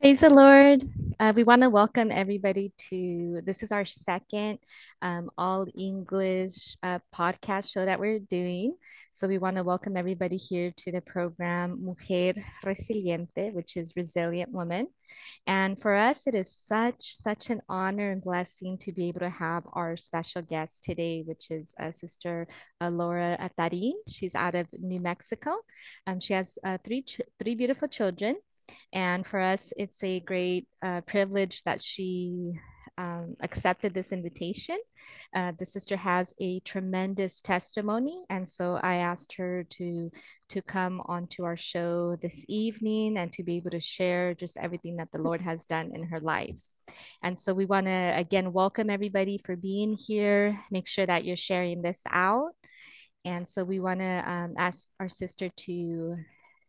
Praise the Lord. Uh, we want to welcome everybody to this is our second um, all English uh, podcast show that we're doing. So we want to welcome everybody here to the program Mujer Resiliente, which is resilient woman. And for us, it is such such an honor and blessing to be able to have our special guest today, which is uh, Sister uh, Laura Tarin. She's out of New Mexico. Um, she has uh, three ch- three beautiful children. And for us, it's a great uh, privilege that she um, accepted this invitation. Uh, the sister has a tremendous testimony, and so I asked her to to come onto our show this evening and to be able to share just everything that the Lord has done in her life. And so we want to again welcome everybody for being here. Make sure that you're sharing this out. And so we want to um, ask our sister to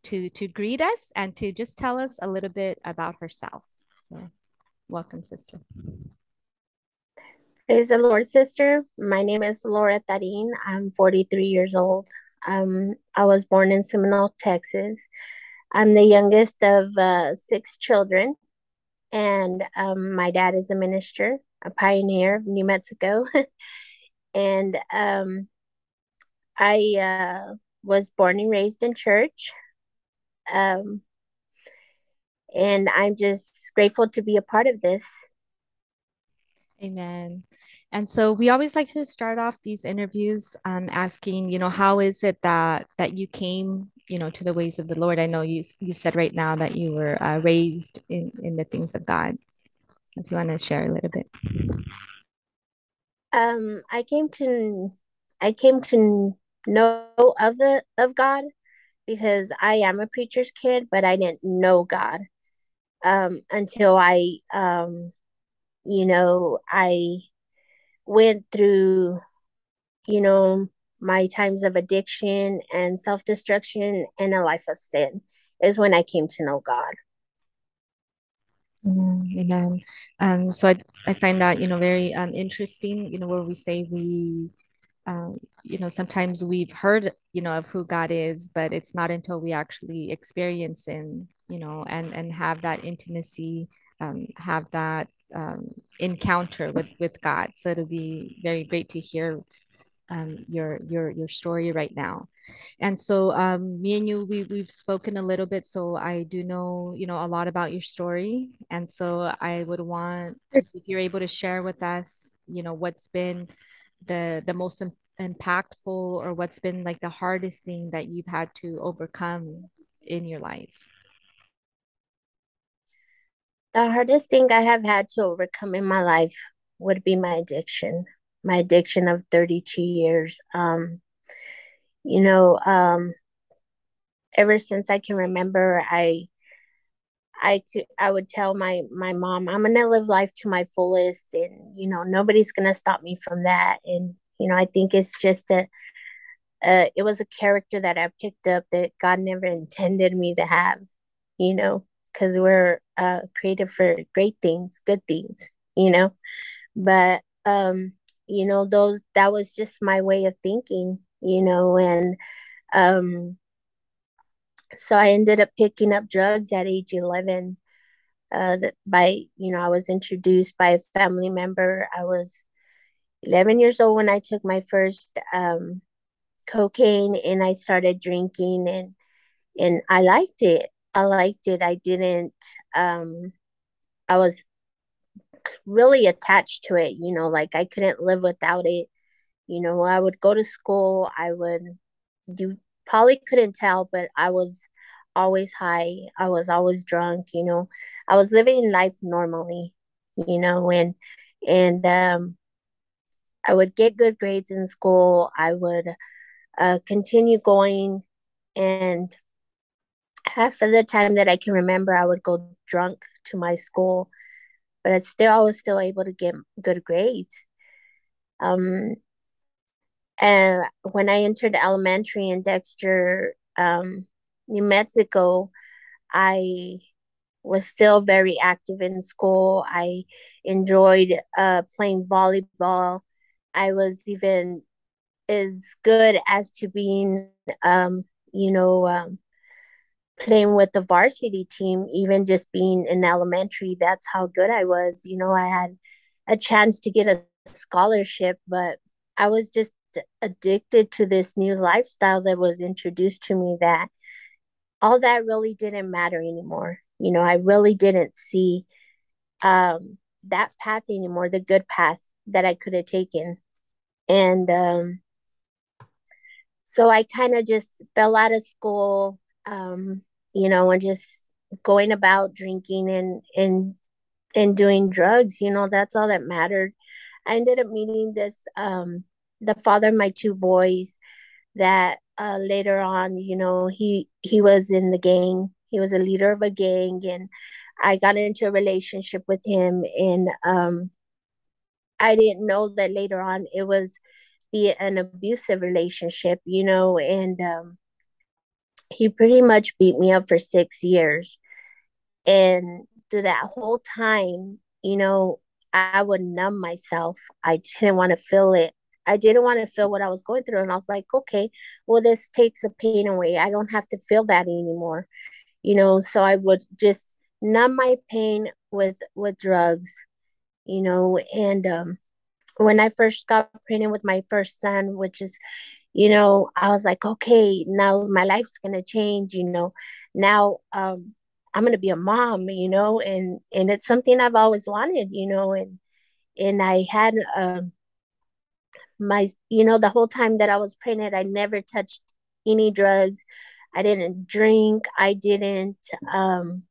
to to greet us and to just tell us a little bit about herself. So, welcome, sister. Praise the Lord, sister. My name is Laura Tarin. I'm 43 years old. Um, I was born in Seminole, Texas. I'm the youngest of uh, six children, and um, my dad is a minister, a pioneer of New Mexico. and um, I uh, was born and raised in church. Um, and I'm just grateful to be a part of this. Amen. And so we always like to start off these interviews um, asking, you know, how is it that that you came, you know, to the ways of the Lord? I know you you said right now that you were uh, raised in in the things of God. So if you want to share a little bit. Um, I came to I came to know of the of God because I am a preacher's kid, but I didn't know God um, until I, um, you know, I went through, you know, my times of addiction and self destruction and a life of sin is when I came to know God. Amen. Amen. Um, so I, I find that, you know, very um, interesting, you know, where we say we um, you know, sometimes we've heard, you know, of who God is, but it's not until we actually experience Him, you know, and and have that intimacy, um, have that um, encounter with with God. So it'll be very great to hear um, your your your story right now. And so um, me and you, we we've spoken a little bit, so I do know, you know, a lot about your story. And so I would want to see if you're able to share with us, you know, what's been the the most impactful or what's been like the hardest thing that you've had to overcome in your life? The hardest thing I have had to overcome in my life would be my addiction, my addiction of 32 years. Um, you know, um, ever since I can remember, I I could I would tell my my mom I'm gonna live life to my fullest, and you know nobody's gonna stop me from that. And you know I think it's just a uh, it was a character that I picked up that God never intended me to have. You know, because we're uh, created for great things, good things. You know, but um, you know those that was just my way of thinking. You know, and um so I ended up picking up drugs at age 11 uh, by, you know, I was introduced by a family member. I was 11 years old when I took my first um, cocaine and I started drinking and, and I liked it. I liked it. I didn't, um, I was really attached to it, you know, like I couldn't live without it. You know, I would go to school, I would, you probably couldn't tell, but I was always high. I was always drunk, you know. I was living life normally, you know, and and um I would get good grades in school. I would uh, continue going and half of the time that I can remember I would go drunk to my school, but I still I was still able to get good grades. Um and when I entered elementary in Dexter, um, New Mexico, I was still very active in school. I enjoyed uh, playing volleyball. I was even as good as to being, um, you know, um, playing with the varsity team, even just being in elementary, that's how good I was. You know, I had a chance to get a scholarship, but I was just addicted to this new lifestyle that was introduced to me that all that really didn't matter anymore. You know, I really didn't see um, that path anymore, the good path that I could have taken. And um, so I kind of just fell out of school, um, you know, and just going about drinking and and and doing drugs. You know, that's all that mattered. I ended up meeting this um, the father of my two boys that uh, later on, you know, he he was in the gang. He was a leader of a gang, and I got into a relationship with him, and um, I didn't know that later on it was be an abusive relationship, you know, and um, he pretty much beat me up for six years, and through that whole time, you know, I would numb myself. I didn't want to feel it. I didn't want to feel what I was going through. And I was like, okay, well, this takes the pain away. I don't have to feel that anymore. You know, so I would just numb my pain with with drugs, you know, and um when I first got pregnant with my first son, which is, you know, I was like, okay, now my life's gonna change, you know. Now um I'm gonna be a mom, you know, and and it's something I've always wanted, you know, and and I had um my you know the whole time that i was pregnant i never touched any drugs. I didn't drink. I didn't um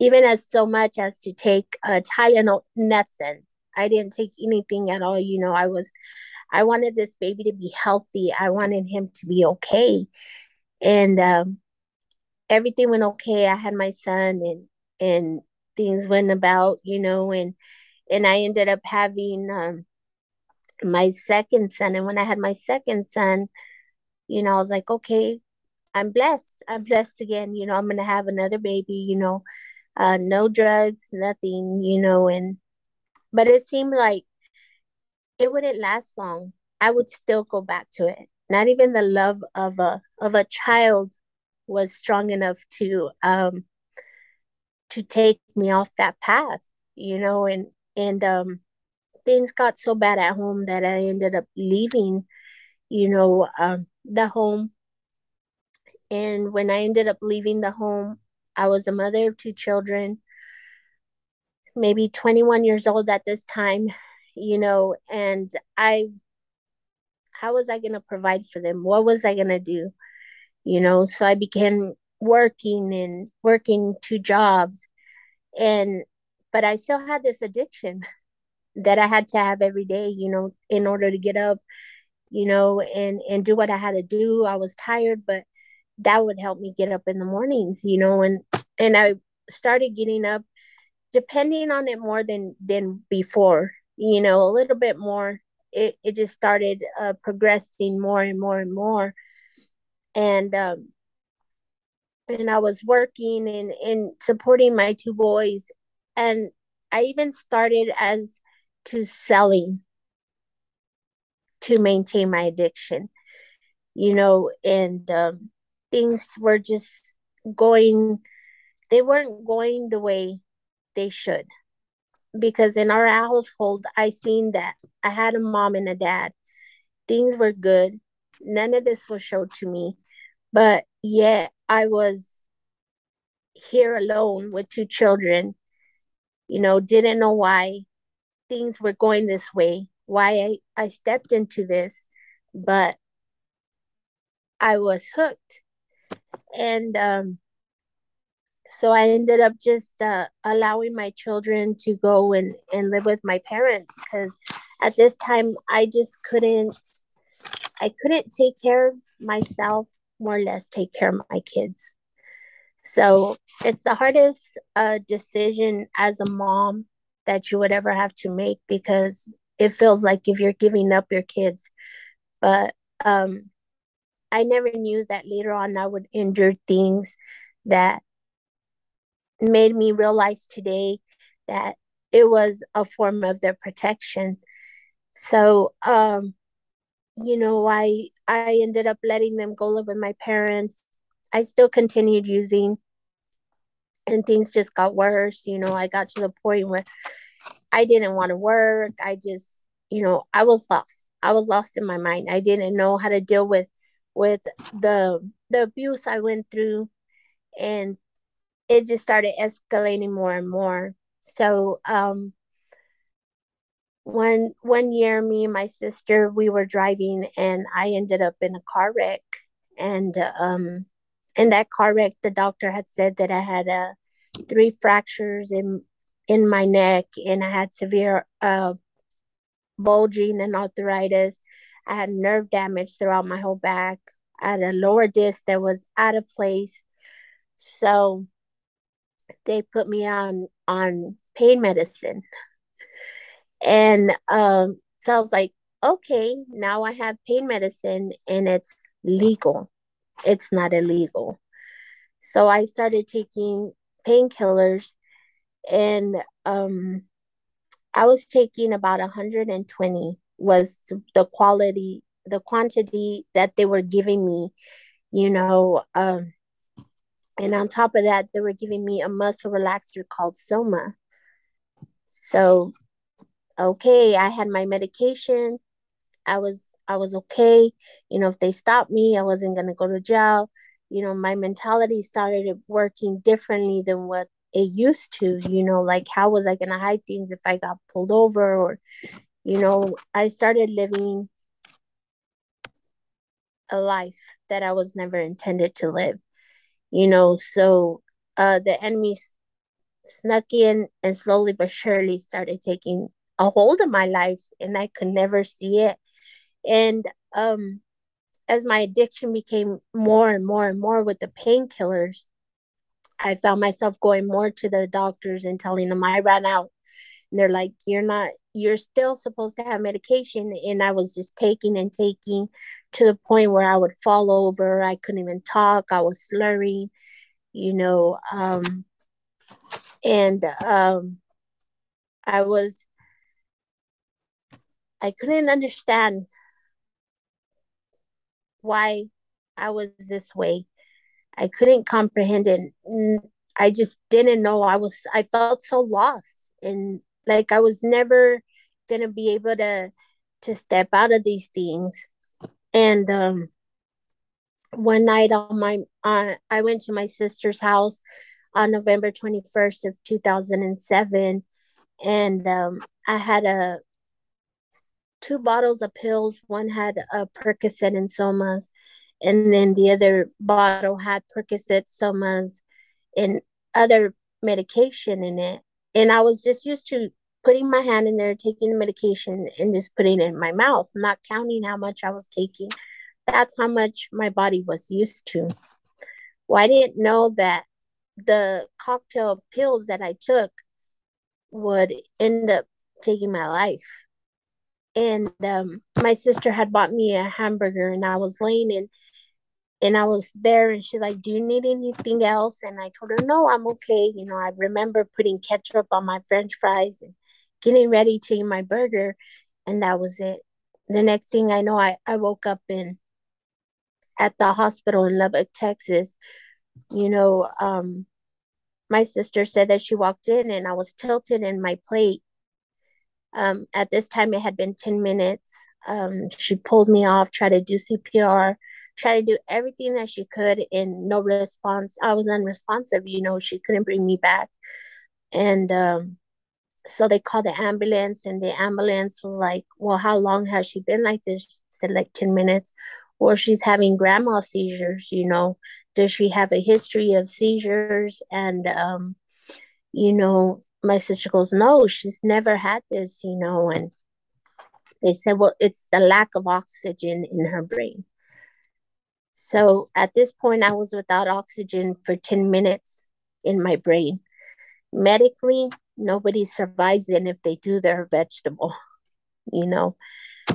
even as so much as to take a tylenol nothing. I didn't take anything at all you know. I was i wanted this baby to be healthy. I wanted him to be okay. And um everything went okay. I had my son and and things went about you know and and i ended up having um my second son. And when I had my second son, you know, I was like, okay, I'm blessed. I'm blessed again. You know, I'm going to have another baby, you know, uh, no drugs, nothing, you know, and, but it seemed like it wouldn't last long. I would still go back to it. Not even the love of a, of a child was strong enough to, um, to take me off that path, you know, and, and, um, things got so bad at home that I ended up leaving, you know, um, the home. And when I ended up leaving the home, I was a mother of two children, maybe 21 years old at this time, you know, and I, how was I going to provide for them? What was I going to do? You know, so I began working and working two jobs. And, but I still had this addiction that I had to have every day, you know, in order to get up, you know, and and do what I had to do. I was tired, but that would help me get up in the mornings, you know, and and I started getting up depending on it more than than before, you know, a little bit more. It it just started uh, progressing more and more and more, and um, and I was working and and supporting my two boys, and I even started as to selling to maintain my addiction you know and um, things were just going they weren't going the way they should. Because in our household i seen that i had a mom and a dad. Things were good. None of this was showed to me. But yet i was here alone with two children you know didn't know why things were going this way, why I, I stepped into this, but I was hooked. And um, so I ended up just uh, allowing my children to go and, and live with my parents because at this time I just couldn't I couldn't take care of myself, more or less take care of my kids. So it's the hardest uh, decision as a mom that you would ever have to make because it feels like if you're giving up your kids. But um, I never knew that later on I would endure things that made me realize today that it was a form of their protection. So, um, you know, I I ended up letting them go live with my parents. I still continued using, and things just got worse. You know, I got to the point where I didn't want to work. I just, you know, I was lost. I was lost in my mind. I didn't know how to deal with with the the abuse I went through and it just started escalating more and more. So um one one year me and my sister we were driving and I ended up in a car wreck and um in that car wreck the doctor had said that I had uh, three fractures in in my neck and I had severe uh bulging and arthritis. I had nerve damage throughout my whole back. I had a lower disc that was out of place. So they put me on on pain medicine. And um, so I was like, okay, now I have pain medicine and it's legal. It's not illegal. So I started taking painkillers and um, I was taking about 120 was the quality, the quantity that they were giving me, you know. Um, and on top of that, they were giving me a muscle relaxer called Soma. So, okay, I had my medication. I was I was okay. You know, if they stopped me, I wasn't gonna go to jail. You know, my mentality started working differently than what it used to. You know, like how was I gonna hide things if I got pulled over or, you know, I started living a life that I was never intended to live you know so uh the enemy snuck in and slowly but surely started taking a hold of my life and i could never see it and um as my addiction became more and more and more with the painkillers i found myself going more to the doctors and telling them i ran out. And they're like you're not you're still supposed to have medication. And i was just taking and taking to the point where i would fall over. I couldn't even talk. I was slurring you know um and um i was i couldn't understand why i was this way. I couldn't comprehend it. I just didn't know. I was i felt so lost and like i was never gonna be able to to step out of these things. And um one night on my uh, i went to my sister's house on november 21st of 2007 and um i had a two bottles of pills one had a percocet and somas and then the other bottle had percocet somas and other medication in it and i was just used to putting my hand in there, taking the medication, and just putting it in my mouth, not counting how much I was taking. That's how much my body was used to. Well, I didn't know that the cocktail pills that I took would end up taking my life. And um, my sister had bought me a hamburger, and I was laying in and I was there and she's like, Do you need anything else? And I told her, No, I'm okay. You know, I remember putting ketchup on my french fries and getting ready to eat my burger, and that was it. The next thing I know, I, I woke up in at the hospital in Lubbock, Texas. You know, um, my sister said that she walked in and I was tilted in my plate. Um, at this time, it had been 10 minutes. Um, she pulled me off, tried to do CPR, tried to do everything that she could, and no response. I was unresponsive, you know, she couldn't bring me back. And um, so they called the ambulance and the ambulance was like well how long has she been like this she said like 10 minutes or she's having grand mal seizures you know does she have a history of seizures and um you know my sister goes no she's never had this you know and they said well it's the lack of oxygen in her brain. So at this point i was without oxygen for 10 minutes in my brain. Medically nobody survives and if they do they're a vegetable you know.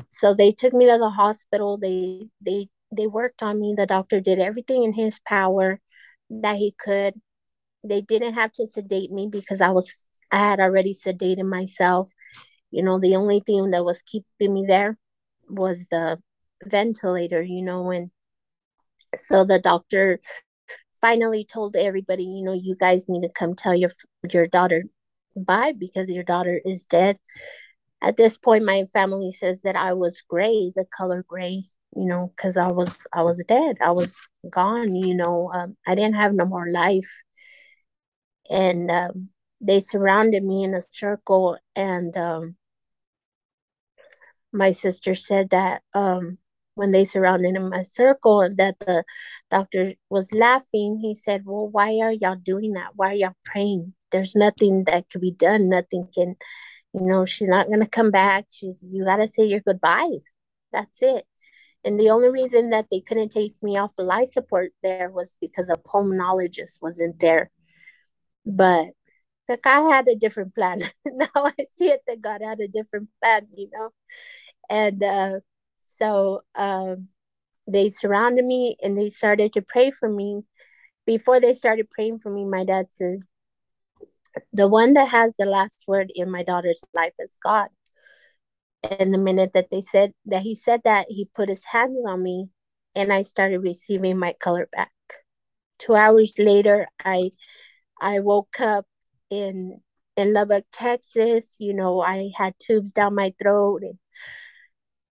So they took me to the hospital. They they they worked on me. The doctor did everything in his power that he could. They didn't have to sedate me because i was i had already sedated myself you know the only thing that was keeping me there was the ventilator you know and so the doctor finally told everybody, you know, you guys need to come tell your your daughter bye because your daughter is dead. At this point, my family says that I was gray, the color gray, you know, because I was I was dead. I was gone. You know, um, I didn't have no more life, and um, they surrounded me in a circle. And um, my sister said that um, when they surrounded in my circle and that the doctor was laughing, he said, Well, why are y'all doing that? Why are y'all praying? There's nothing that could be done. Nothing can, you know, she's not going to come back. She's, you got to say your goodbyes. That's it. And the only reason that they couldn't take me off of life support there was because a pulmonologist wasn't there. But the guy had a different plan. now I see it that God had a different plan, you know. And uh, so um, they surrounded me and they started to pray for me. Before they started praying for me, my dad says, The one that has the last word in my daughter's life is God. And the minute that they said that he said that, he put his hands on me and I started receiving my color back. Two hours later, I I woke up in in Lubbock, Texas. You know, I had tubes down my throat and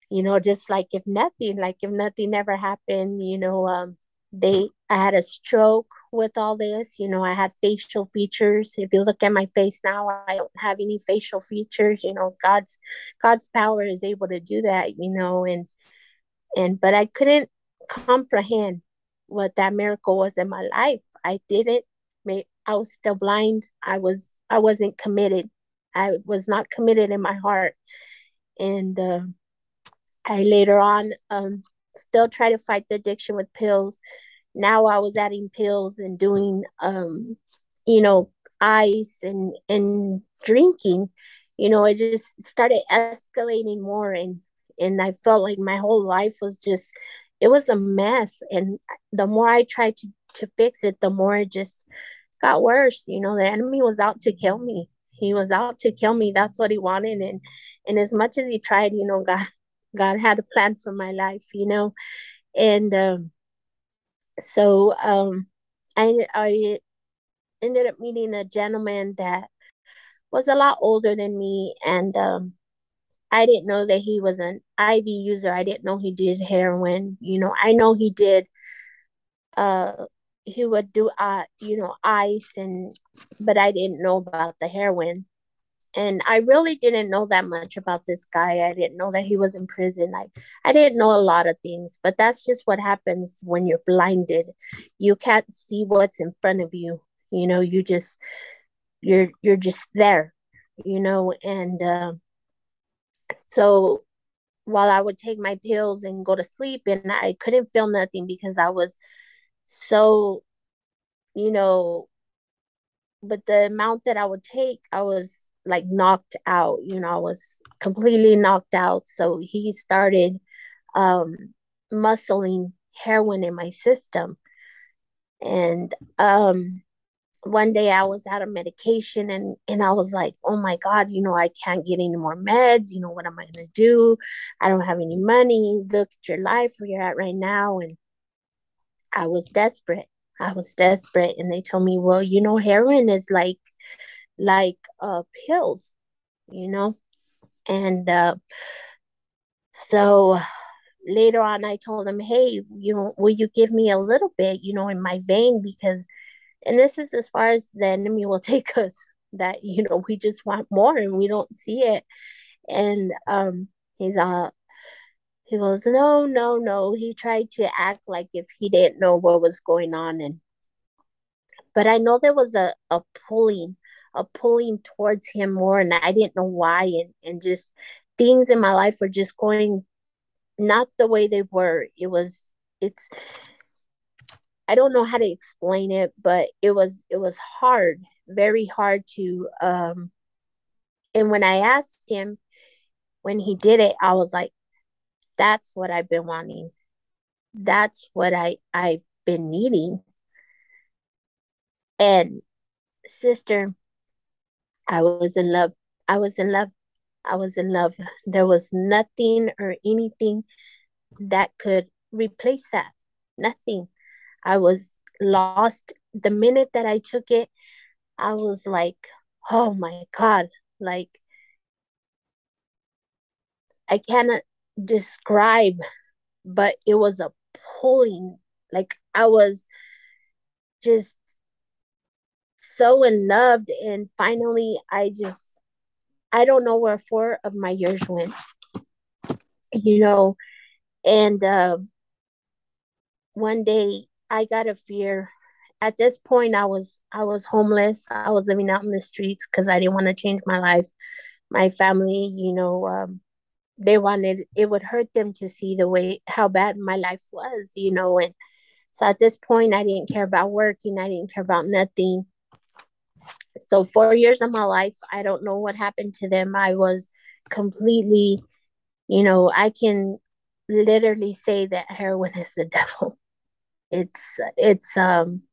you know, just like if nothing, like if nothing ever happened, you know, um, they, I had a stroke with all this, you know, I had facial features. If you look at my face now, I don't have any facial features, you know, God's, God's power is able to do that, you know, and, and, but I couldn't comprehend what that miracle was in my life. I didn't I was still blind. I was, I wasn't committed. I was not committed in my heart. And, uh, I later on um, still try to fight the addiction with pills. Now I was adding pills and doing, um, you know, ice and and drinking. You know, it just started escalating more, and and I felt like my whole life was just it was a mess. And the more I tried to to fix it, the more it just got worse. You know, the enemy was out to kill me. He was out to kill me. That's what he wanted. And and as much as he tried, you know, God God had a plan for my life, you know, and um, so um, I I ended up meeting a gentleman that was a lot older than me, and um, I didn't know that he was an IV user. I didn't know he did heroin. You know, I know he did. Uh, he would do uh, you know, ice and, but I didn't know about the heroin and I really didn't know that much about this guy. I didn't know that he was in prison. I I didn't know a lot of things, but that's just what happens when you're blinded. You can't see what's in front of you. You know, you just you're you're just there, you know, and uh, so while I would take my pills and go to sleep and I couldn't feel nothing because I was so you know but the amount that I would take, I was like knocked out you know i was completely knocked out. So he started um muscling heroin in my system. And um one day i was out of medication and and i was like oh my god you know i can't get any more meds. You know what am i going to do? I don't have any money. Look at your life where you're at right now. And i was desperate i was desperate and they told me well you know heroin is like like uh, pills, you know. And uh, so later on, I told him, hey, you know, will you give me a little bit, you know, in my vein? Because, and this is as far as the enemy will take us, that, you know, we just want more and we don't see it. And um, he's uh, he goes, no, no, no. He tried to act like if he didn't know what was going on. And, but I know there was a, a pulling a pulling towards him more and I didn't know why and, and just things in my life were just going not the way they were. It was it's I don't know how to explain it, but it was it was hard, very hard to um and when I asked him when he did it, I was like, that's what I've been wanting. That's what I I've been needing. And sister, I was in love. I was in love. I was in love. There was nothing or anything that could replace that. Nothing. I was lost the minute that I took it. I was like, oh my God, like I cannot describe, but it was a pulling. Like I was just so in love. And finally, I just, I don't know where four of my years went, you know. And uh, one day I got a fear. At this point, I was I was homeless. I was living out in the streets because I didn't want to change my life. My family, you know, um, they wanted it would hurt them to see the way how bad my life was, you know. And so at this point, I didn't care about working. I didn't care about nothing. So four years of my life, I don't know what happened to them. I was completely, you know, I can literally say that heroin is the devil. It's it's um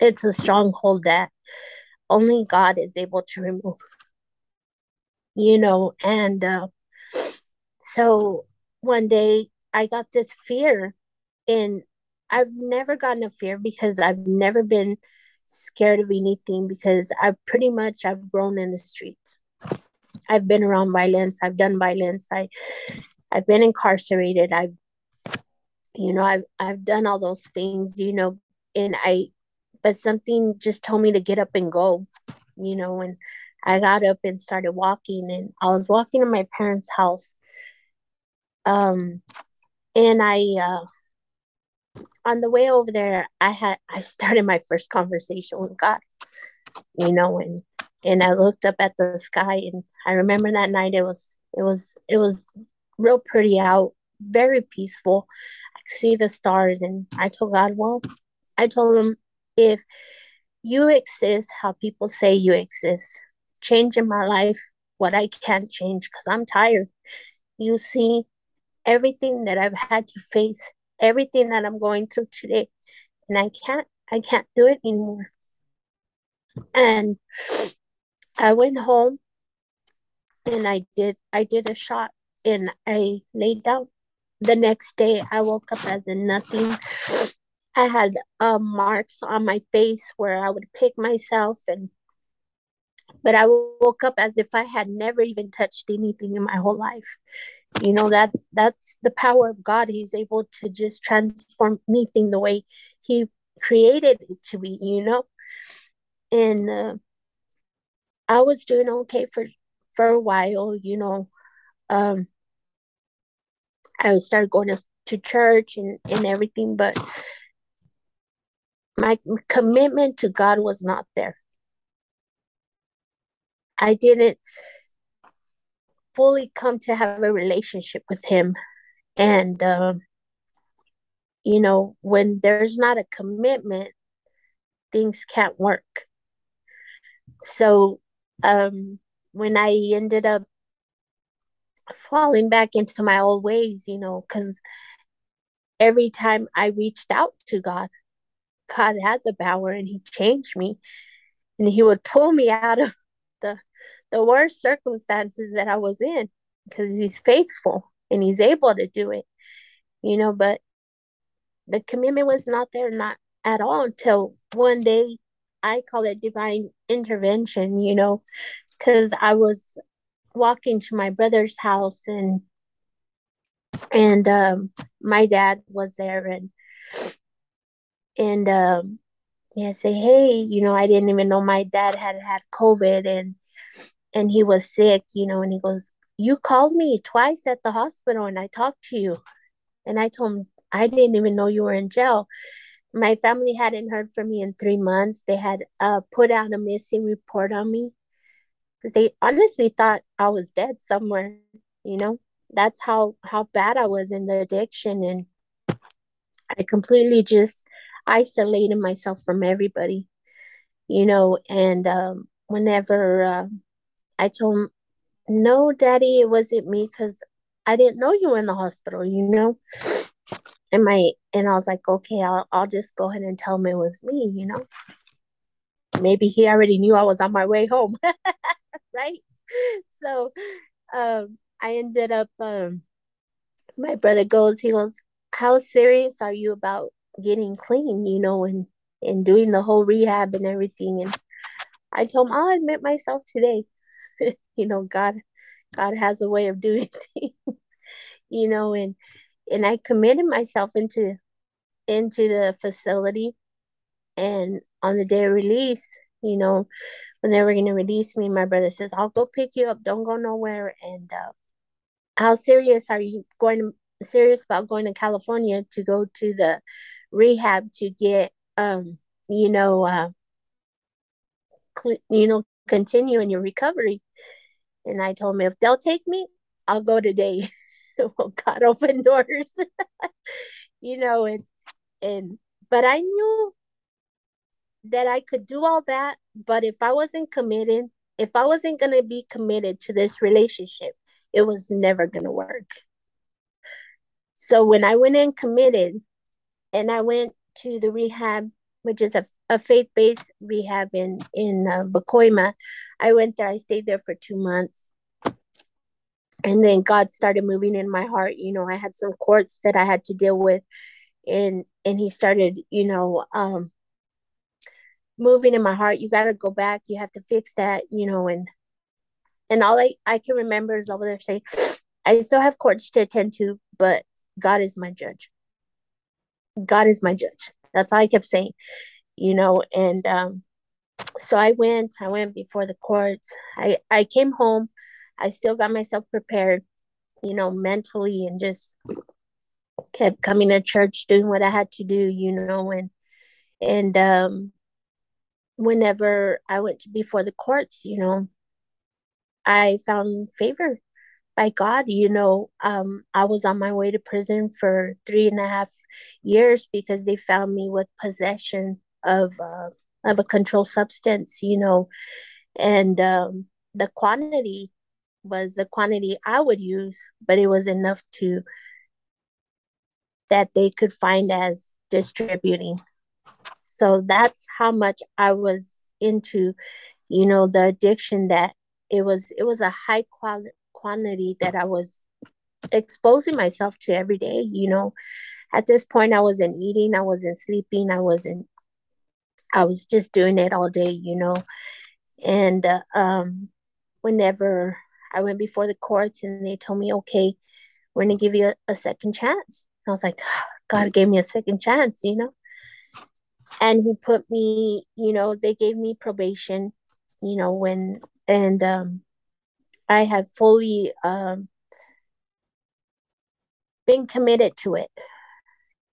it's a stronghold that only God is able to remove. You know, and uh, so one day I got this fear, and I've never gotten a fear because I've never been scared of anything because I've pretty much I've grown in the streets. I've been around violence. I've done violence. I I've been incarcerated. I've you know I've I've done all those things. You know, and I but something just told me to get up and go. You know, and I got up and started walking, and I was walking to my parents' house. Um, and I uh on the way over there, I had I started my first conversation with God, you know, and and I looked up at the sky, and I remember that night it was it was it was real pretty out, very peaceful. I could see the stars, and I told God, well, I told him if you exist how people say you exist, change in my life what I can't change because I'm tired. You see everything that I've had to face everything that I'm going through today. And I can't, I can't do it anymore. And I went home and I did, I did a shot and I laid down. The next day I woke up as in nothing. I had uh, marks on my face where I would pick myself and but I woke up as if I had never even touched anything in my whole life. You know that's that's the power of god. He's able to just transform anything the way he created it to be you know? And uh, i was doing okay for for a while you know? Um i started going to, to church and and everything but my commitment to god was not there i didn't fully come to have a relationship with him. And um, you know when there's not a commitment things can't work. So um, when i ended up falling back into my old ways you know because every time i reached out to god god had the power and he changed me. And he would pull me out of the worst circumstances that I was in because he's faithful and he's able to do it, you know. But the commitment was not there, not at all, until one day I call it divine intervention, you know, because I was walking to my brother's house and and um, my dad was there and and um, yeah, say hey, you know, I didn't even know my dad had had COVID and and he was sick, you know, and he goes, You called me twice at the hospital and I talked to you. And I told him, I didn't even know you were in jail. My family hadn't heard from me in three months. They had uh, put out a missing report on me because they honestly thought I was dead somewhere, you know? That's how, how bad I was in the addiction. And I completely just isolated myself from everybody, you know? And um, whenever uh, I told him, no, daddy, it wasn't me because I didn't know you were in the hospital, you know? And my and I was like, okay, I'll I'll just go ahead and tell him it was me, you know. Maybe he already knew I was on my way home. right? So um I ended up um my brother goes, he goes, How serious are you about getting clean? You know, and and doing the whole rehab and everything. And I told him, I'll admit myself today. you know, God, God has a way of doing things, you know, and, and I committed myself into, into the facility. And on the day of release, you know, when they were going to release me, my brother says, I'll go pick you up. Don't go nowhere. And, uh, how serious are you going to serious about going to California to go to the rehab to get um you know uh you know continue in your recovery. And I told him if they'll take me I'll go today. Well God opened doors. You know and and but I knew that I could do all that but if I wasn't committed if I wasn't going to be committed to this relationship it was never going to work. So when I went in committed and I went to the rehab, which is a, a faith based rehab in, in uh, Pacoima, I went there, I stayed there for two months. And then God started moving in my heart. You know, I had some courts that I had to deal with. And and he started, you know, um, moving in my heart. You got to go back. You have to fix that, you know, and and all I, I can remember is over there saying, I still have courts to attend to, but God is my judge. God is my judge. That's all I kept saying, you know. And um, so I went. I went before the courts. I I came home. I still got myself prepared, you know, mentally, and just kept coming to church, doing what I had to do, you know. And and um, whenever I went to before the courts, you know, I found favor by God, you know, um, I was on my way to prison for three and a half years because they found me with possession of uh, of a controlled substance, you know, and um, the quantity was the quantity I would use, but it was enough to that they could find as distributing. So that's how much I was into, you know, the addiction that it was it was a high quality quantity that I was exposing myself to every day. You know, at this point, I wasn't eating, I wasn't sleeping, I wasn't, I was just doing it all day, you know. And uh, um, whenever I went before the courts and they told me, okay, we're going to give you a, a second chance. I was like, God gave me a second chance, you know. And he put me, you know, they gave me probation, you know, when, and um, I have fully um, been committed to it.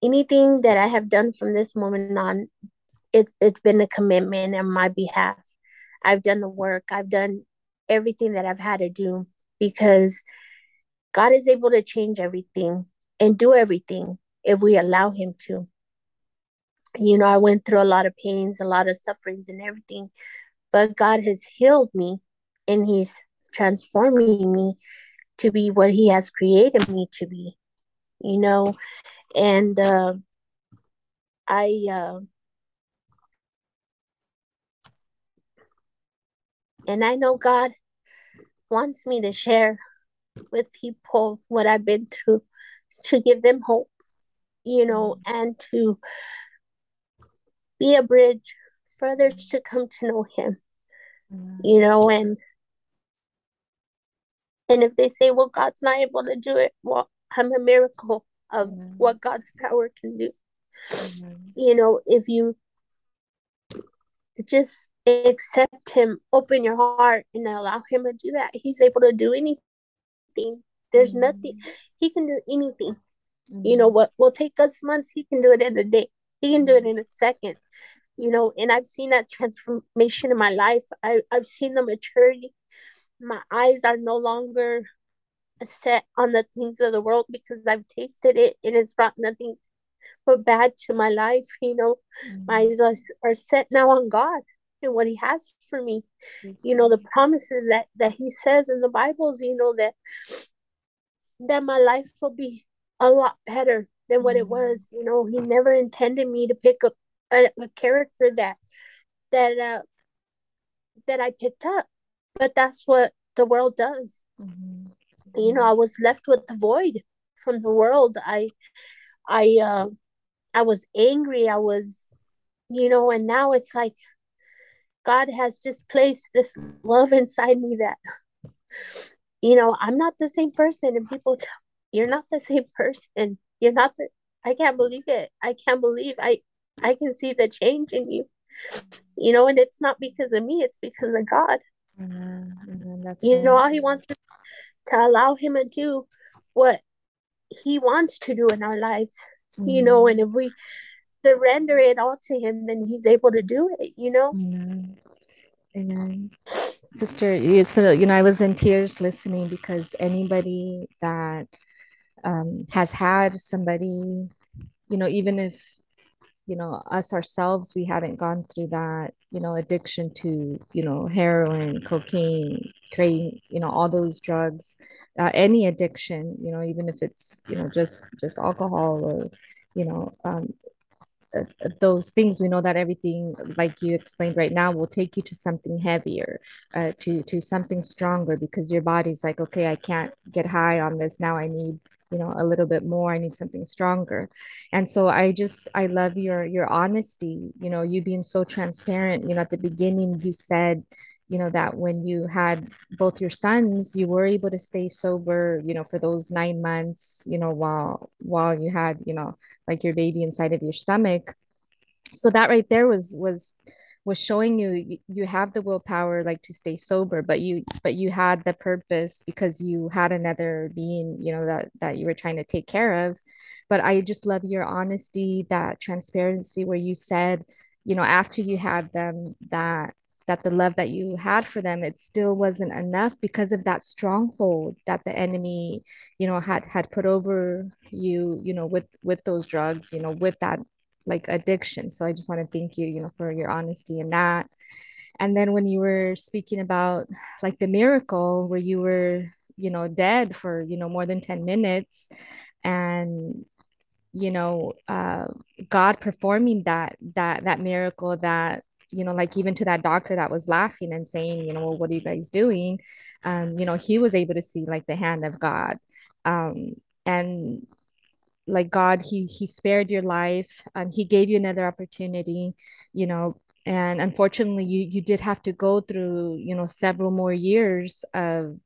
Anything that I have done from this moment on, it, it's been a commitment on my behalf. I've done the work, I've done everything that I've had to do because God is able to change everything and do everything if we allow Him to. You know, I went through a lot of pains, a lot of sufferings, and everything, but God has healed me and He's transforming me to be what he has created me to be you know and uh, i uh, and i know god wants me to share with people what i've been through to give them hope you know and to be a bridge for others to come to know him you know and and if they say, well, God's not able to do it, well, I'm a miracle of mm-hmm. what God's power can do. Mm-hmm. You know, if you just accept Him, open your heart, and allow Him to do that, He's able to do anything. There's mm-hmm. nothing, He can do anything. You know, mm-hmm. what will take us months, He can do it in a day, He can do it in a second. You know, and I've seen that transformation in my life. I, I've seen the maturity my eyes are no longer set on the things of the world because I've tasted it and it's brought nothing but bad to my life. You know, mm-hmm. my eyes are, are set now on God and what He has for me. You know, the promises that that He says in the Bibles. You know that that my life will be a lot better than what mm-hmm. it was. You know, He never intended me to pick up a, a character that that uh, that I picked up but that's what the world does mm-hmm. you know i was left with the void from the world i i uh, i was angry i was you know, and now it's like God has just placed this love inside me that, you know, I'm not the same person. And people, tell, you're not the same person. You're not the, I can't believe it. I can't believe I, I can see the change in you, you know, and it's not because of me, it's because of God. Mm-hmm. You know, all He wants is to allow Him to do what He wants to do in our lives, mm-hmm. you know, and if we, surrender it all to him then he's able to do it you know? Amen. Amen. Sister you so you know i was in tears listening because anybody that um, has had somebody you know even if you know us ourselves we haven't gone through that you know addiction to you know heroin cocaine creating you know all those drugs uh, any addiction you know even if it's you know just just alcohol or you know um, uh, those things we know that everything like you explained right now will take you to something heavier uh, to to something stronger because your body's like okay i can't get high on this. Now i need you know a little bit more i need something stronger. And so i just i love your your honesty you know you being so transparent. You know at the beginning you said you know that when you had both your sons you were able to stay sober you know for those nine months you know while while you had you know like your baby inside of your stomach. So that right there was was was showing you you have the willpower like to stay sober but you but you had the purpose because you had another being you know that that you were trying to take care of. But i just love your honesty that transparency where you said you know after you had them that that the love that you had for them it still wasn't enough because of that stronghold that the enemy you know had had put over you you know with with those drugs you know with that like addiction so i just want to thank you you know for your honesty in that and then when you were speaking about like the miracle where you were you know dead for you know more than 10 minutes and you know uh, god performing that that that miracle that you know, like even to that doctor that was laughing and saying, you know, well, what are you guys doing? Um, you know, he was able to see like the hand of God. Um, and like God, he he spared your life and he gave you another opportunity, you know, and unfortunately you you did have to go through, you know, several more years of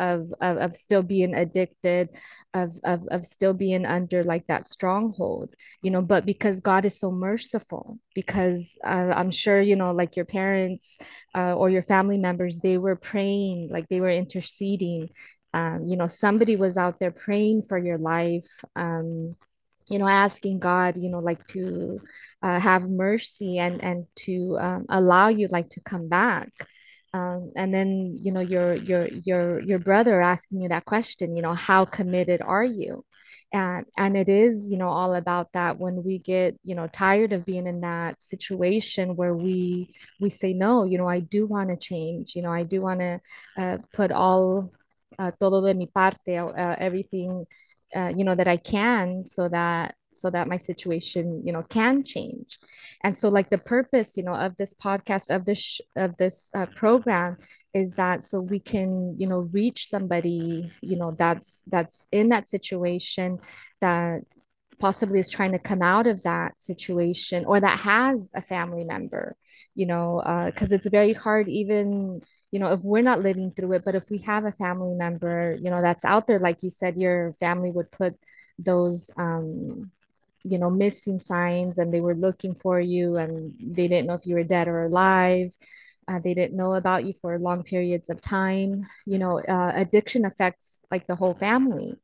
of, of, of still being addicted of, of, of still being under like that stronghold you know but because god is so merciful because uh, i'm sure you know like your parents uh, or your family members they were praying like they were interceding um, you know somebody was out there praying for your life um, you know asking god you know like to uh, have mercy and and to um, allow you like to come back. Um, and then you know your your your your brother asking you that question you know how committed are you? And and it is you know all about that when we get you know tired of being in that situation where we we say no you know i do want to change. You know i do want to uh, put all uh, todo de mi parte uh, everything uh, you know that i can so that so that my situation you know can change. And so like the purpose you know of this podcast of this of this uh, program is that so we can you know reach somebody you know that's that's in that situation that possibly is trying to come out of that situation or that has a family member you know because uh, it's very hard even you know if we're not living through it but if we have a family member you know that's out there like you said your family would put those um you know missing signs and they were looking for you and they didn't know if you were dead or alive. Uh, they didn't know about you for long periods of time. You know uh, addiction affects like the whole family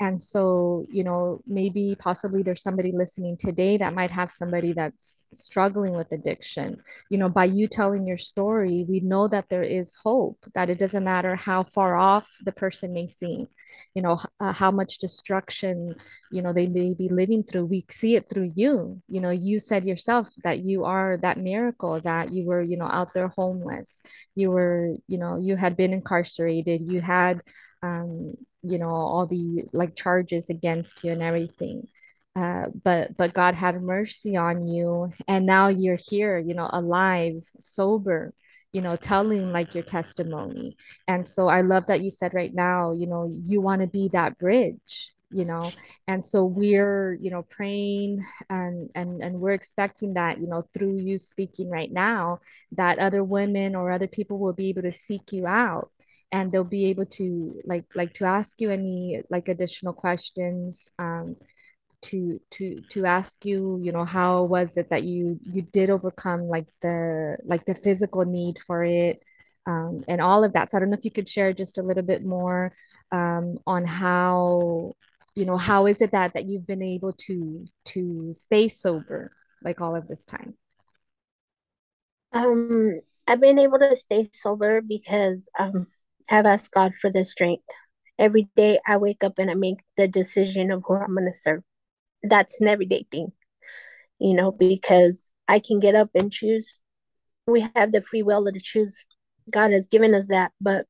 and so, you know, maybe possibly there's somebody listening today that might have somebody that's struggling with addiction. You know, by you telling your story, we know that there is hope, that it doesn't matter how far off the person may seem, you know, uh, how much destruction, you know, they may be living through. We see it through you. You know, you said yourself that you are that miracle, that you were, you know, out there homeless. You were, you know, you had been incarcerated. You had, um, you know all the like charges against you and everything. Uh, but but god had mercy on you and now you're here you know alive sober you know telling like your testimony. And so i love that you said right now you know you want to be that bridge you know. And so we're you know praying and and and we're expecting that you know through you speaking right now that other women or other people will be able to seek you out and they'll be able to like like to ask you any like additional questions um to to to ask you you know how was it that you you did overcome like the like the physical need for it um, and all of that. So i don't know if you could share just a little bit more um, on how you know how is it that that you've been able to to stay sober like all of this time? Um, I've been able to stay sober because um, I've asked God for the strength. Every day I wake up and I make the decision of who I'm going to serve. That's an everyday thing, you know, because I can get up and choose. We have the free will to choose. God has given us that, but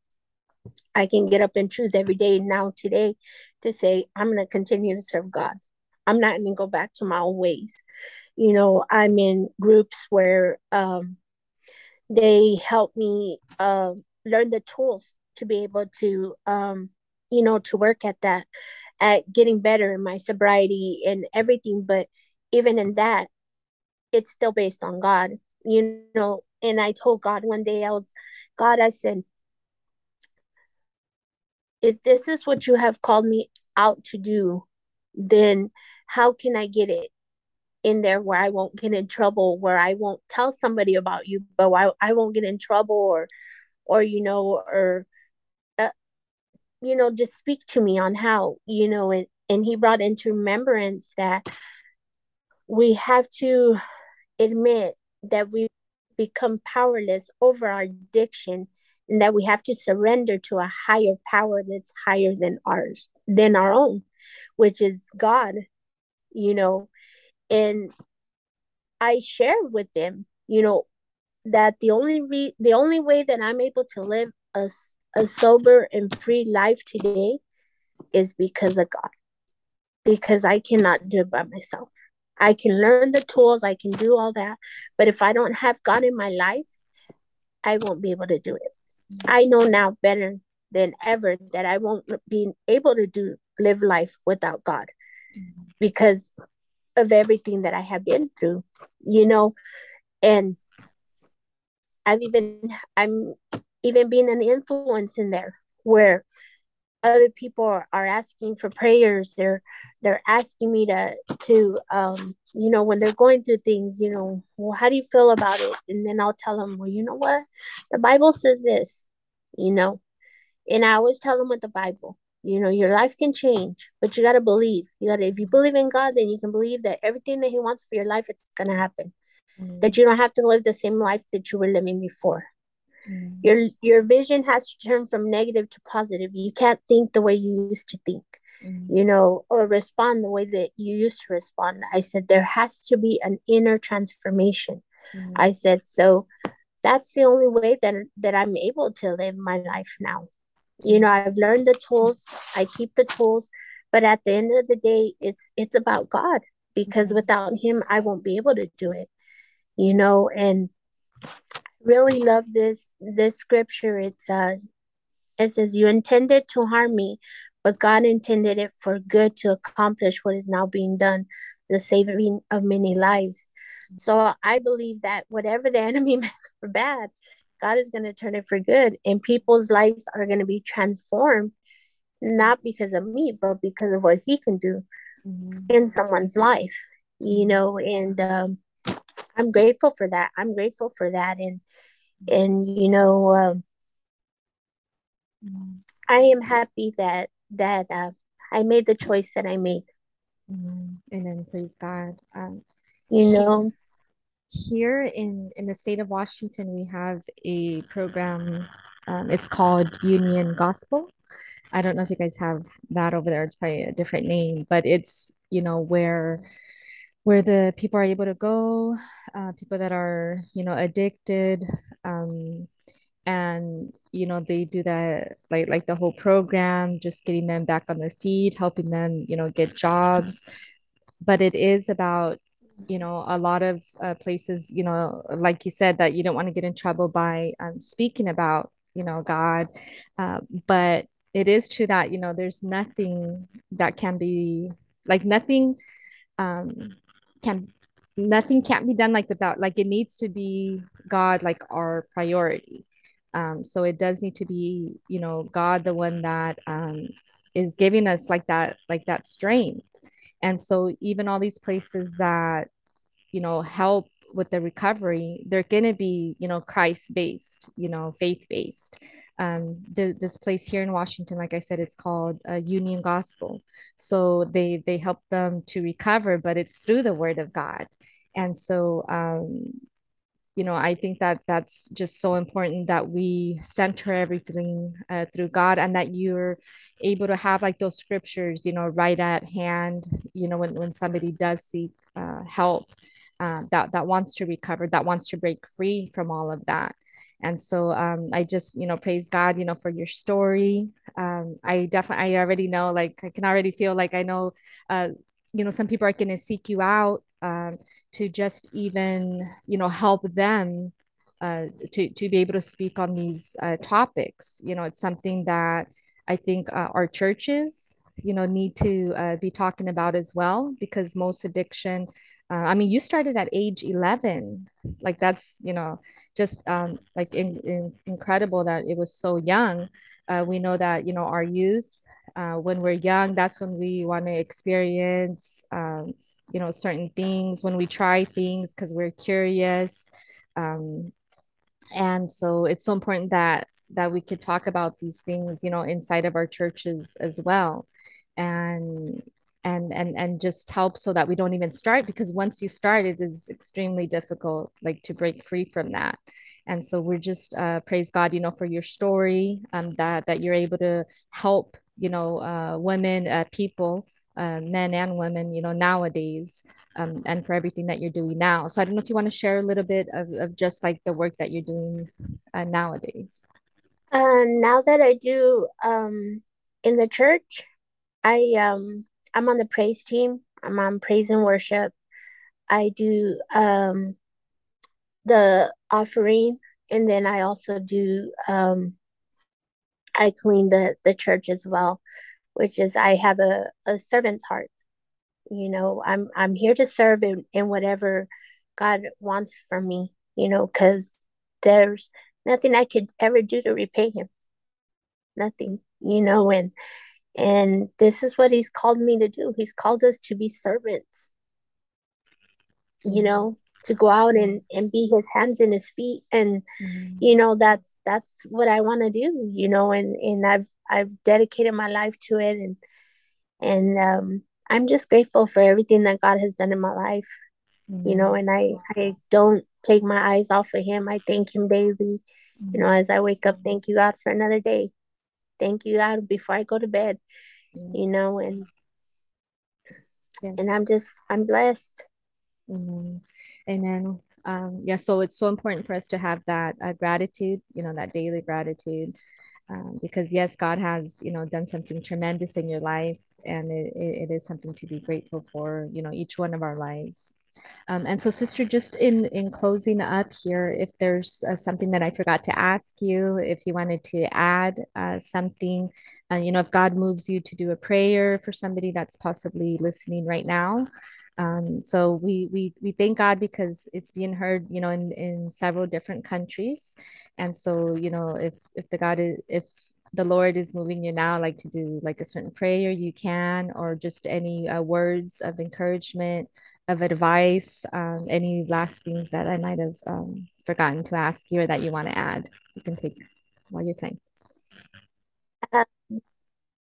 I can get up and choose every day now, today, to say, I'm going to continue to serve God. I'm not going to go back to my old ways. You know, I'm in groups where um, they help me uh, learn the tools to be able to um, you know to work at that at getting better in my sobriety and everything. But even in that it's still based on god you know. And i told god one day i was god i said if this is what you have called me out to do then how can i get it in there where I won't get in trouble, where I won't tell somebody about you, but I, I won't get in trouble or, or, you know, or, you know, just speak to me on how, you know, and, and he brought into remembrance that we have to admit that we become powerless over our addiction and that we have to surrender to a higher power that's higher than ours, than our own, which is God, you know, and I shared with them, you know, that the only re- the only way that I'm able to live a, a sober and free life today is because of God. Because I cannot do it by myself. I can learn the tools, I can do all that, but if I don't have God in my life, I won't be able to do it. I know now better than ever that I won't be able to do live life without God. Because of everything that I have been through, you know, and I've even I'm even being an influence in there where other people are, are asking for prayers they're they're asking me to to um you know when they're going through things you know well how do you feel about it and then i'll tell them well you know what the bible says this you know and i always tell them with the bible you know, your life can change, but you got to believe. You got to, if you believe in God, then you can believe that everything that He wants for your life, it's going to happen. Mm. That you don't have to live the same life that you were living before. Mm. Your your vision has to turn from negative to positive. You can't think the way you used to think, mm. you know, or respond the way that you used to respond. I said there has to be an inner transformation. Mm. I said so. That's the only way that that I'm able to live my life now you know i've learned the tools i keep the tools but at the end of the day it's it's about god because mm-hmm. without him i won't be able to do it you know and really love this this scripture it's uh it says you intended to harm me but god intended it for good to accomplish what is now being done the saving of many lives so i believe that whatever the enemy meant for bad God is going to turn it for good and people's lives are going to be transformed not because of me but because of what he can do mm-hmm. in someone's life you know and um, i'm grateful for that i'm grateful for that and and you know um, mm-hmm. i am happy that that uh, i made the choice that i made mm-hmm. and then praise god um, you know here in in the state of Washington, we have a program. Um, it's called Union Gospel. I don't know if you guys have that over there. It's probably a different name, but it's you know where where the people are able to go, uh, people that are you know addicted, um, and you know they do that like like the whole program, just getting them back on their feet, helping them you know get jobs. But it is about you know a lot of uh, places you know like you said that you don't want to get in trouble by um, speaking about you know god uh, but it is true that you know there's nothing that can be like nothing um can nothing can't be done like without like it needs to be god like our priority. Um so it does need to be you know god the one that um is giving us like that like that strength. And so even all these places that you know help with the recovery they're going to be you know christ based you know faith based um the, this place here in washington like i said it's called uh, union gospel. So they they help them to recover but it's through the word of god. And so um you know i think that that's just so important that we center everything uh, through god and that you're able to have like those scriptures you know right at hand you know when, when somebody does seek uh, help uh, that that wants to recover that wants to break free from all of that and so um, i just you know praise god you know for your story um, i definitely i already know like i can already feel like i know uh, you know some people are going to seek you out um, to just even you know help them uh, to to be able to speak on these uh, topics. You know, it's something that I think uh, our churches you know need to uh, be talking about as well because most addiction. Uh, I mean, you started at age 11. Like that's, you know, just um, like in, in, incredible that it was so young. Uh, we know that, you know, our youth, uh, when we're young, that's when we want to experience, um, you know certain things when we try things because we're curious um, and so it's so important that that we could talk about these things you know inside of our churches as well and and and and just help so that we don't even start because once you start it is extremely difficult like to break free from that and so we're just uh, praise god you know for your story um that that you're able to help you know uh, women uh, people uh, men and women, you know, nowadays, um, and for everything that you're doing now. So I don't know if you want to share a little bit of, of just like the work that you're doing uh, nowadays. Uh, now that I do um, in the church, I um, I'm on the praise team. I'm on praise and worship. I do um, the offering, and then I also do um, I clean the the church as well which is I have a, a servant's heart. You know, I'm I'm here to serve in, in whatever God wants from me, you know, because there's nothing I could ever do to repay him. Nothing, you know, and and this is what he's called me to do. He's called us to be servants. You know, to go out and and be his hands and his feet and mm-hmm. you know that's that's what I want to do, you know, and and I've I've dedicated my life to it and and um, I'm just grateful for everything that God has done in my life. Mm-hmm. You know, and I I don't take my eyes off of him. I thank him daily. Mm-hmm. You know, as I wake up, thank you God for another day. Thank you God before I go to bed. Mm-hmm. You know, and yes. and I'm just I'm blessed. Amen. Amen. Um, yeah, so it's so important for us to have that uh, gratitude, you know, that daily gratitude um, because yes god has you know done something tremendous in your life and it, it is something to be grateful for you know each one of our lives um, and so sister just in in closing up here if there's uh, something that i forgot to ask you if you wanted to add uh, something uh, you know if god moves you to do a prayer for somebody that's possibly listening right now. Um, so we we we thank God because it's being heard, you know, in in several different countries, and so you know if if the God is if the Lord is moving you now, like to do like a certain prayer, you can, or just any uh, words of encouragement, of advice, um, any last things that I might have um, forgotten to ask you or that you want to add. You can take while your time. Uh,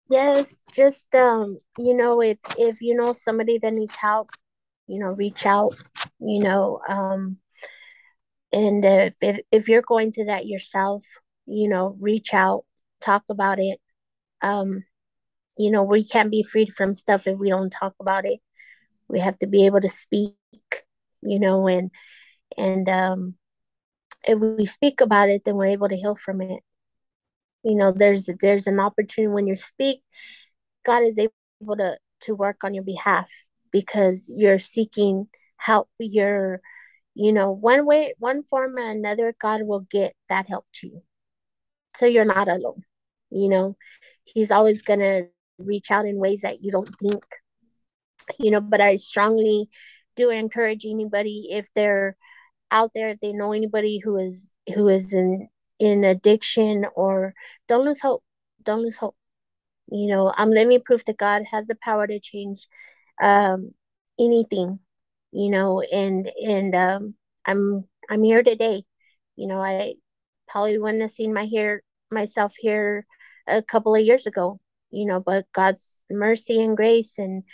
yes, just um, you know, if if you know somebody that needs help, you know, reach out, you know, um, and if, if, if you're going through that yourself, you know, reach out, talk about it. Um, you know, we can't be freed from stuff if we don't talk about it. We have to be able to speak, you know, and and um, if we speak about it, then we're able to heal from it. You know, there's there's an opportunity when you speak, God is able to to work on your behalf because you're seeking help. You're you know one way one form or another god will get that help to you. So you're not alone you know. He's always to reach out in ways that you don't think you know but i strongly do encourage anybody if they're out there if they know anybody who is who is in in addiction or don't lose hope don't lose hope. You know i'm living proof that god has the power to change um anything you know and and um i'm i'm here today. You know i probably wouldn't have seen my here myself here a couple of years ago you know but god's mercy and grace and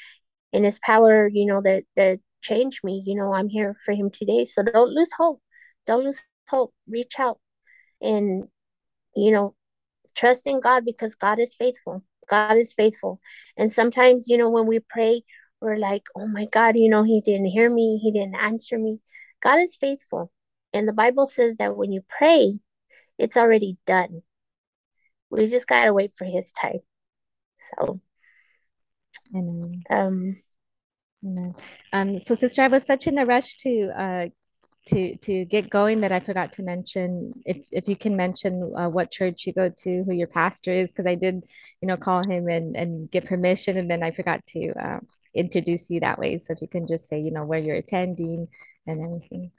and his power you know that that changed me you know i'm here for him today. So don't lose hope. Don't lose hope. Reach out and you know trust in god because god is faithful. God is faithful. And sometimes you know when we pray we're like oh my god you know he didn't hear me. He didn't answer me. God is faithful. And the bible says that when you pray it's already done. We just gotta wait for his time. So um Amen. Um, so sister, I was such in a rush to uh to to get going that I forgot to mention if if you can mention uh, what church you go to, who your pastor is, because I did, you know, call him and and get permission, and then I forgot to uh, introduce you that way. So if you can just say, you know, where you're attending and everything.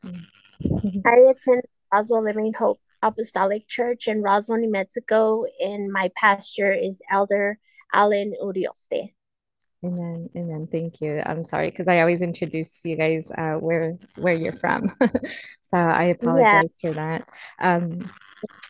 I attend Roswell Living Hope Apostolic Church in Roswell, New Mexico, and my pastor is Elder Alan Urioste. Amen. Amen. Thank you. I'm sorry because I always introduce you guys uh, where where you're from, so I apologize yeah. for that. Um,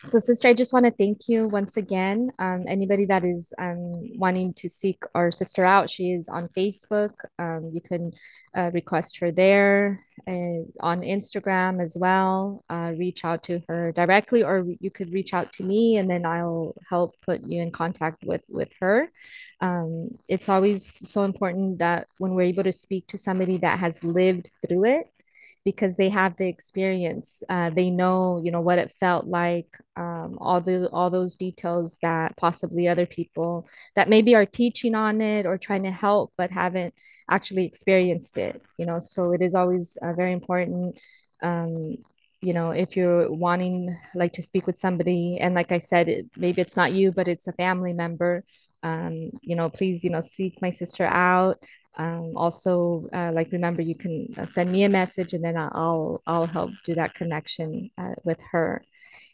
so, sister, I just want to thank you once again. Um, anybody that is um, wanting to seek our sister out, she is on Facebook. Um, you can uh, request her there and on Instagram as well. Uh, reach out to her directly, or you could reach out to me, and then I'll help put you in contact with with her. Um, it's always so important that when we're able to speak to somebody that has lived through it because they have the experience. Uh, they know, you know, what it felt like, um, all the all those details that possibly other people that maybe are teaching on it or trying to help but haven't actually experienced it. You know, so it is always uh, very important. Um, you know if you're wanting like to speak with somebody and like i said it, maybe it's not you but it's a family member um, you know please you know seek my sister out. Um, also uh, like remember you can uh, send me a message and then i'll i'll help do that connection uh, with her.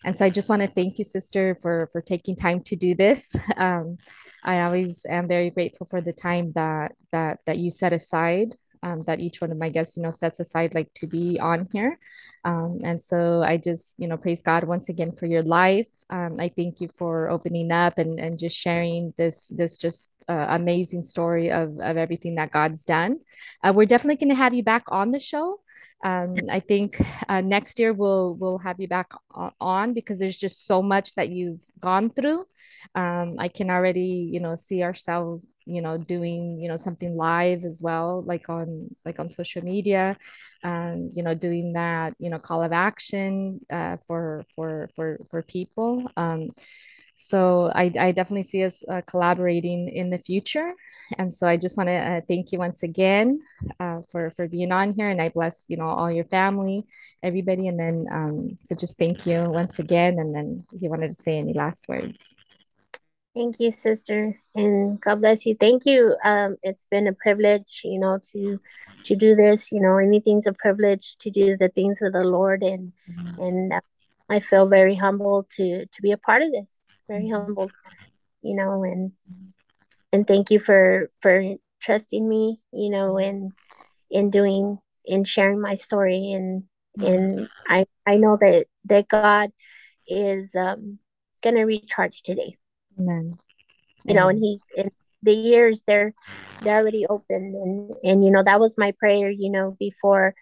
And so i just want to thank you sister for for taking time to do this. Um, i always am very grateful for the time that that that you set aside um, that each one of my guests, you know, sets aside like to be on here. Um, and so I just, you know, praise God once again for your life. Um, I thank you for opening up and, and just sharing this, this just uh, amazing story of, of everything that God's done. Uh, we're definitely going to have you back on the show. Um, I think uh, next year we'll we'll have you back on because there's just so much that you've gone through. Um, I can already you know see ourselves you know doing you know something live as well like on like on social media um you know doing that you know call of action uh, for for for for people. Um so I, I definitely see us uh, collaborating in the future. And so i just want to uh, thank you once again uh, for for being on here and i bless you know all your family everybody. And then um so just thank you once again. And then if you wanted to say any last words Thank you, sister, and God bless you. Thank you. Um, it's been a privilege, you know, to to do this. You know, anything's a privilege to do the things of the Lord, and and I feel very humbled to to be a part of this. Very humbled, you know, and and thank you for for trusting me, you know, and in doing in sharing my story, and and I I know that that God is um, gonna recharge today Amen. You know, and he's in the years they're they're already open and and you know that was my prayer, you know, before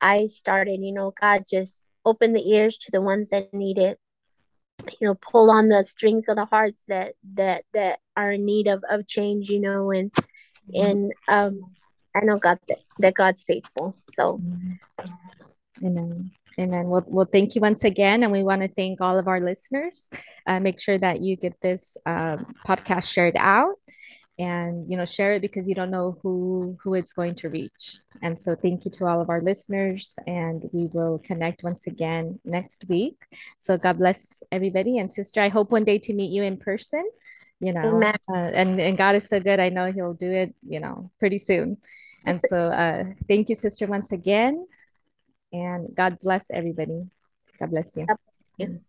I started, you know, God just open the ears to the ones that need it. You know, pull on the strings of the hearts that that that are in need of of change, you know, and and um I know God that, that God's faithful. So Amen. Amen. Well, well, thank you once again. And we want to thank all of our listeners. Uh, make sure that you get this um, podcast shared out. and you know share it because you don't know who who it's going to reach and so thank you to all of our listeners and we will connect once again next week so god bless everybody and sister i hope one day to meet you in person you know uh, and and god is so good i know he'll do it you know pretty soon and so uh thank you sister once again and god bless everybody. God bless you, you. Mm.